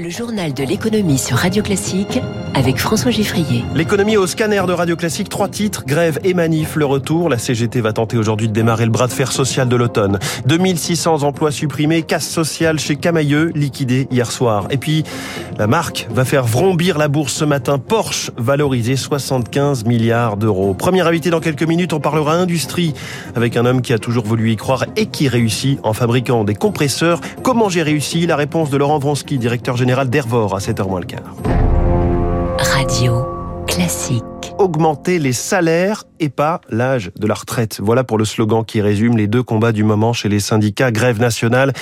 Le journal de l'économie sur Radio Classique avec François Giffrier. L'économie au scanner de Radio Classique, trois titres, grève et manif, le retour. La CGT va tenter aujourd'hui de démarrer le bras de fer social de l'automne. 2600 emplois supprimés, casse sociale chez Camailleux, liquidé hier soir. Et puis, la marque va faire vrombir la bourse ce matin. Porsche, valorisé 75 milliards d'euros. Premier invité dans quelques minutes, on parlera industrie avec un homme qui a toujours voulu y croire et qui réussit en fabriquant des compresseurs. Comment j'ai réussi? La réponse de Laurent Vronsky, directeur général général d'Hervor à 7h moins le quart. Radio classique. Augmenter les salaires et pas l'âge de la retraite. Voilà pour le slogan qui résume les deux combats du moment chez les syndicats grève nationale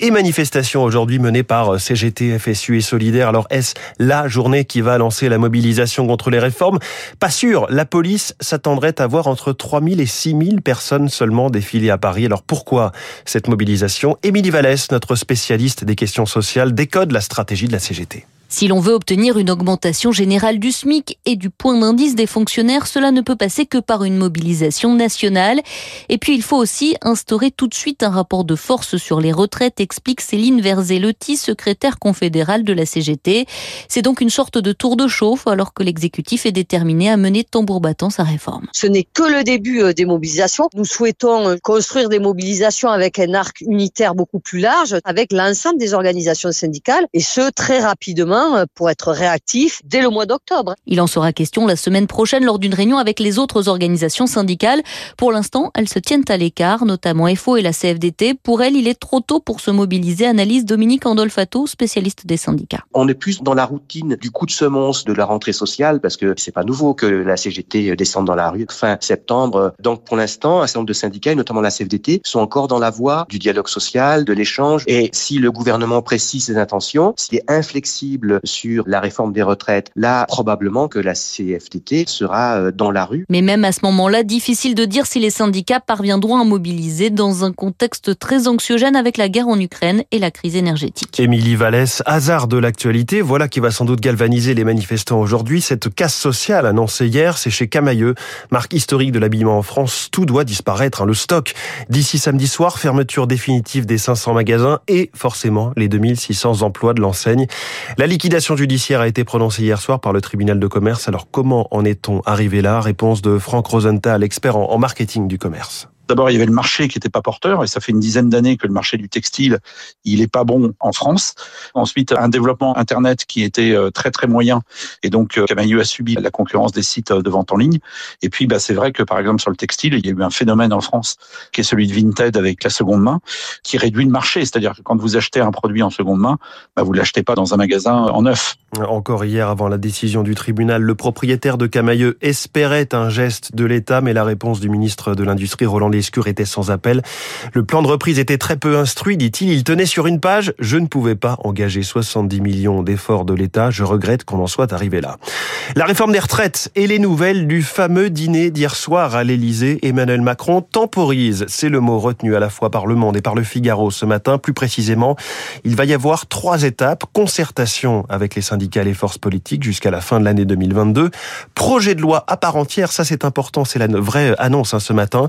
et manifestation aujourd'hui menée par CGT, FSU et Solidaire. Alors est-ce la journée qui va lancer la mobilisation contre les réformes? Pas sûr. La police s'attendrait à voir entre 3000 et 6000 personnes seulement défiler à Paris. Alors pourquoi cette mobilisation? Émilie Vallès, notre spécialiste des questions sociales, décode la stratégie de la CGT. Si l'on veut obtenir une augmentation générale du SMIC et du point d'indice des fonctionnaires, cela ne peut passer que par une mobilisation nationale. Et puis il faut aussi instaurer tout de suite un rapport de force sur les retraites, explique Céline Verzellotti, secrétaire confédérale de la CGT. C'est donc une sorte de tour de chauffe alors que l'exécutif est déterminé à mener tambour battant sa réforme. Ce n'est que le début euh, des mobilisations. Nous souhaitons euh, construire des mobilisations avec un arc unitaire beaucoup plus large, avec l'ensemble des organisations syndicales, et ce très rapidement euh, pour être réactif dès le mois d'octobre. Il en sera question la semaine prochaine lors d'une réunion avec les autres organisations syndicales. Pour l'instant, elles se tiennent à l'écart, notamment FO et la CFDT. Pour elles, il est trop tôt pour se mobiliser, analyse Dominique Andolfato, spécialiste des syndicats. On est plus dans la routine du coup de semonce de la rentrée sociale parce que c'est pas nouveau que la CGT descende dans la rue fin septembre. Donc pour l'instant, un certain nombre de syndicats, et notamment la CFDT, sont encore dans la voie du dialogue social, de l'échange. Et si le gouvernement précise ses intentions, s'il est inflexible sur la réforme des retraites, là, probablement que la CFTT sera euh, dans la rue. Mais même à ce moment-là, difficile de dire si les syndicats parviendront à mobiliser dans un contexte très anxiogène avec la guerre en Ukraine et la crise énergétique. Émilie Vallès, hasard de l'actualité, voilà qui va sans doute galvaniser les manifestants aujourd'hui. Cette casse sociale annoncée hier, c'est chez Camailleux, marque historique de l'habillement en France. Tout doit disparaître, hein. le stock. D'ici samedi soir, fermeture définitive des 500 magasins et forcément les 2600 emplois de l'enseigne. La liquidation judiciaire a été prononcée hier soir par le tribunal de commerce. Alors comment en est-on arrivé là? Réponse de Franck Rosenthal, expert en marketing du commerce. D'abord, il y avait le marché qui n'était pas porteur, et ça fait une dizaine d'années que le marché du textile, il est pas bon en France. Ensuite, un développement Internet qui était euh, très très moyen, et donc euh, Camailleux a subi la concurrence des sites euh, de vente en ligne. Et puis, bah, c'est vrai que par exemple sur le textile, il y a eu un phénomène en France qui est celui de Vinted avec la seconde main, qui réduit le marché. C'est-à-dire que quand vous achetez un produit en seconde main, bah, vous l'achetez pas dans un magasin en neuf. Encore hier, avant la décision du tribunal, le propriétaire de Camailleux espérait un geste de l'État, mais la réponse du ministre de l'Industrie, Roland Lescure, était sans appel. Le plan de reprise était très peu instruit, dit-il. Il tenait sur une page « Je ne pouvais pas engager 70 millions d'efforts de l'État. Je regrette qu'on en soit arrivé là. » La réforme des retraites et les nouvelles du fameux dîner d'hier soir à l'Élysée. Emmanuel Macron temporise. C'est le mot retenu à la fois par Le Monde et par Le Figaro ce matin. Plus précisément, il va y avoir trois étapes. Concertation avec les syndicats et les forces politiques jusqu'à la fin de l'année 2022. Projet de loi à part entière, ça c'est important, c'est la vraie annonce hein, ce matin.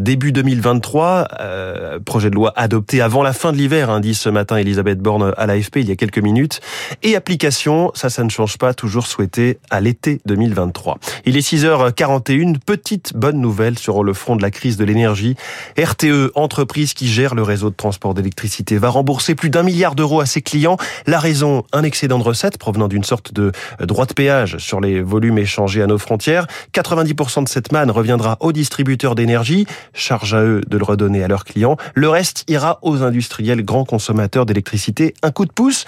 Euh, début 2023, euh, projet de loi adopté avant la fin de l'hiver, hein, dit ce matin Elisabeth Borne à l'AFP il y a quelques minutes. Et application, ça, ça ne change pas, toujours souhaité à l'été 2023. Il est 6h41, petite bonne nouvelle sur le front de la crise de l'énergie. RTE, entreprise qui gère le réseau de transport d'électricité, va rembourser plus d'un milliard d'euros à ses clients. La raison, un excédent de recettes provenant d'une sorte de droit de péage sur les volumes échangés à nos frontières. 90% de cette manne reviendra aux distributeurs d'énergie. Charge à eux de le redonner à leurs clients. Le reste ira aux industriels grands consommateurs d'électricité. Un coup de pouce,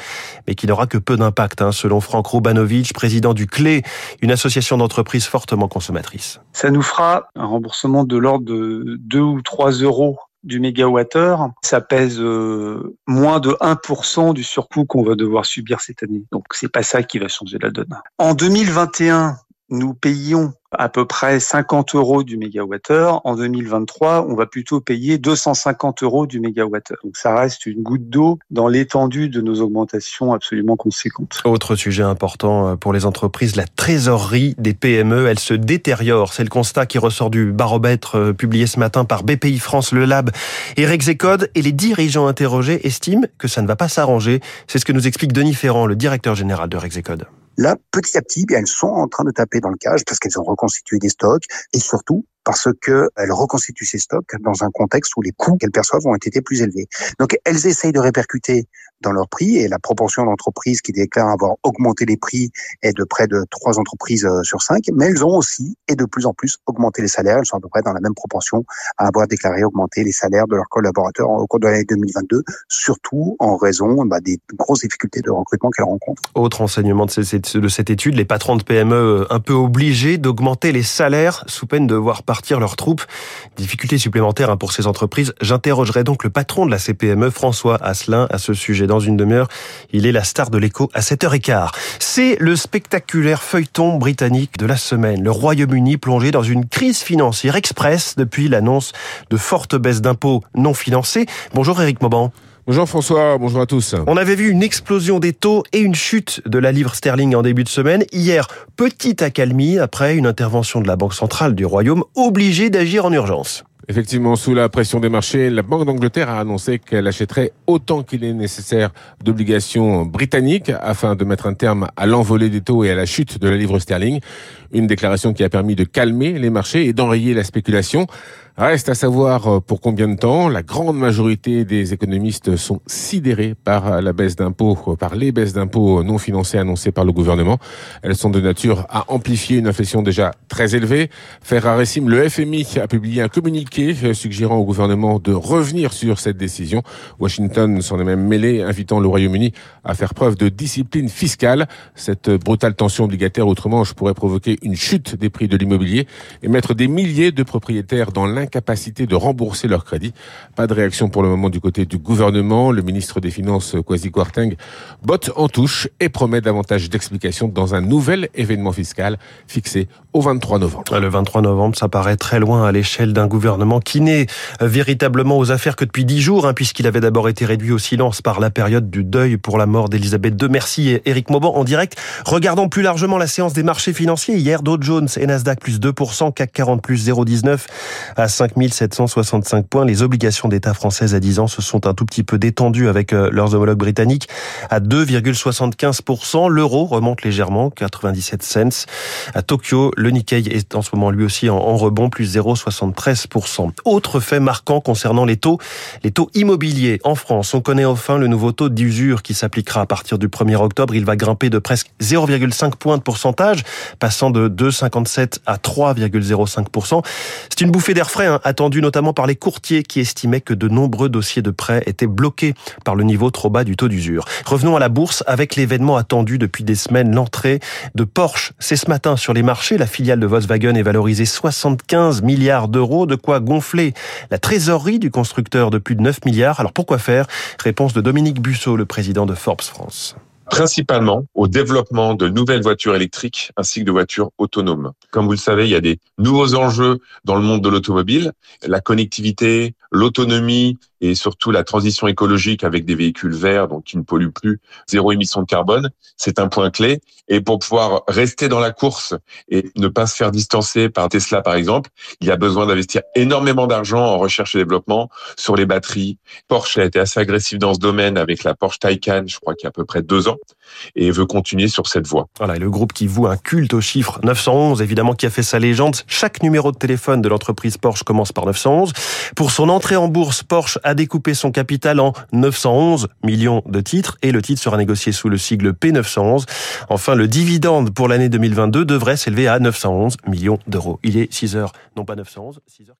mais qui n'aura que peu d'impact, hein, selon Franck Roubanovic, président du CLé, une association d'entreprises fortement consommatrices. Ça nous fera un remboursement de l'ordre de 2 ou 3 euros du mégawattheure, ça pèse euh, moins de 1% du surcoût qu'on va devoir subir cette année. Donc c'est pas ça qui va changer la donne. En 2021, nous payions à peu près 50 euros du mégawattheure. En 2023, on va plutôt payer 250 euros du mégawattheure. Donc ça reste une goutte d'eau dans l'étendue de nos augmentations absolument conséquentes. Autre sujet important euh, pour les entreprises, la trésorerie des PME, elle se détériore. C'est le constat qui ressort du baromètre euh, publié ce matin par BPI France, le Lab et Rexecode. Et les dirigeants interrogés estiment que ça ne va pas s'arranger. C'est ce que nous explique Denis Ferrand, le directeur général de Rexecode. Là, petit à petit, bien, elles sont en train de taper dans le cage parce qu'elles ont reconstitué des stocks et surtout parce qu'elles reconstituent ces stocks dans un contexte où les coûts qu'elles perçoivent ont été plus élevés. Donc, elles essayent de répercuter dans leurs prix et la proportion d'entreprises qui déclarent avoir augmenté les prix est de près de trois entreprises euh, sur cinq, mais elles ont aussi et de plus en plus augmenté les salaires. Elles sont à peu près dans la même proportion à avoir déclaré augmenter les salaires de leurs collaborateurs au cours de l'année 2022, surtout en raison bah, des grosses difficultés de recrutement qu'elles rencontrent. Autre enseignement de cette étude, les patrons de PME euh, un peu obligés d'augmenter les salaires sous peine de voir partir leurs troupes. Difficultés supplémentaires hein, pour ces entreprises. J'interrogerai donc le patron de la CPME, François Asselin, à ce sujet dans une demi-heure. Il est la star de l'écho à 7h15. C'est le spectaculaire feuilleton britannique de la semaine. Le Royaume-Uni plongé dans une crise financière express depuis l'annonce de fortes baisses d'impôts non financées. Bonjour Eric Mauban. Bonjour François, bonjour à tous. On avait vu une explosion des taux et une chute de la livre sterling en début de semaine. Hier, petite accalmie après une intervention de la Banque centrale du Royaume obligée d'agir en urgence. Effectivement, sous la pression des marchés, la Banque d'Angleterre a annoncé qu'elle achèterait autant qu'il est nécessaire d'obligations britanniques afin de mettre un terme à l'envolée des taux et à la chute de la livre sterling. Une déclaration qui a permis de calmer les marchés et d'enrayer la spéculation. Reste à savoir euh, pour combien de temps. La grande majorité des économistes sont sidérés par la baisse d'impôts, euh, par les baisses d'impôts non financées annoncées par le gouvernement. Elles sont de nature à amplifier une inflation déjà très élevée. Ferrarissim, le FMI a publié un communiqué euh, suggérant au gouvernement de revenir sur cette décision. Washington s'en est même mêlé, invitant le Royaume-Uni à faire preuve de discipline fiscale. Cette brutale tension obligataire, autrement, je pourrais provoquer une chute des prix de l'immobilier et mettre des milliers de propriétaires dans l'incapacité de rembourser leurs crédits. Pas de réaction pour le moment du côté du gouvernement. Le ministre des Finances, Kwasi Kwarteng, botte en touche et promet davantage d'explications dans un nouvel événement fiscal fixé au 23 novembre. Le 23 novembre, ça paraît très loin à l'échelle d'un gouvernement qui n'est véritablement aux affaires que depuis dix jours, hein, puisqu'il avait d'abord été réduit au silence par la période du deuil pour la mort d'Elisabeth II. Merci et Éric Mauban en direct. Regardons plus largement la séance des marchés financiers. Hier, Dow Jones et Nasdaq plus 2%, CAC 40 plus 0,19 à 5765 points. Les obligations d'État françaises à 10 ans se sont un tout petit peu détendues avec euh, leurs homologues britanniques à 2,75%. L'euro remonte légèrement, 97 cents. À Tokyo, le Nikkei est en ce moment lui aussi en rebond, plus 0,73%. Autre fait marquant concernant les taux, les taux immobiliers en France. On connaît enfin le nouveau taux d'usure qui s'appliquera à partir du 1er octobre. Il va grimper de presque 0,5 points de pourcentage, passant de 2,57 à 3,05%. C'est une bouffée d'air frais, hein, attendue notamment par les courtiers qui estimaient que de nombreux dossiers de prêt étaient bloqués par le niveau trop bas du taux d'usure. Revenons à la bourse avec l'événement attendu depuis des semaines, l'entrée de Porsche. C'est ce matin sur les marchés, la filiale de Volkswagen est valorisée 75 milliards d'euros, de quoi gonfler la trésorerie du constructeur de plus de 9 milliards. Alors pourquoi faire? Réponse de Dominique Busseau, le président de Forbes France principalement au développement de nouvelles voitures électriques ainsi que de voitures autonomes. Comme vous le savez, il y a des nouveaux enjeux dans le monde de l'automobile, la connectivité, l'autonomie et surtout la transition écologique avec des véhicules verts, donc qui ne polluent plus, zéro émission de carbone, c'est un point clé. Et pour pouvoir rester dans la course et ne pas se faire distancer par Tesla, par exemple, il y a besoin d'investir énormément d'argent en recherche et développement sur les batteries. Porsche a été assez agressif dans ce domaine avec la Porsche Taycan, je crois qu'il y a à peu près deux ans, et veut continuer sur cette voie. Voilà, et le groupe qui voue un culte au chiffre 911, évidemment, qui a fait sa légende. Chaque numéro de téléphone de l'entreprise Porsche commence par 911. Pour son entrée en bourse, Porsche découpé son capital en 911 millions de titres et le titre sera négocié sous le sigle P911. Enfin, le dividende pour l'année 2022 devrait s'élever à 911 millions d'euros. Il est 6 heures, non pas 911, 6 heures.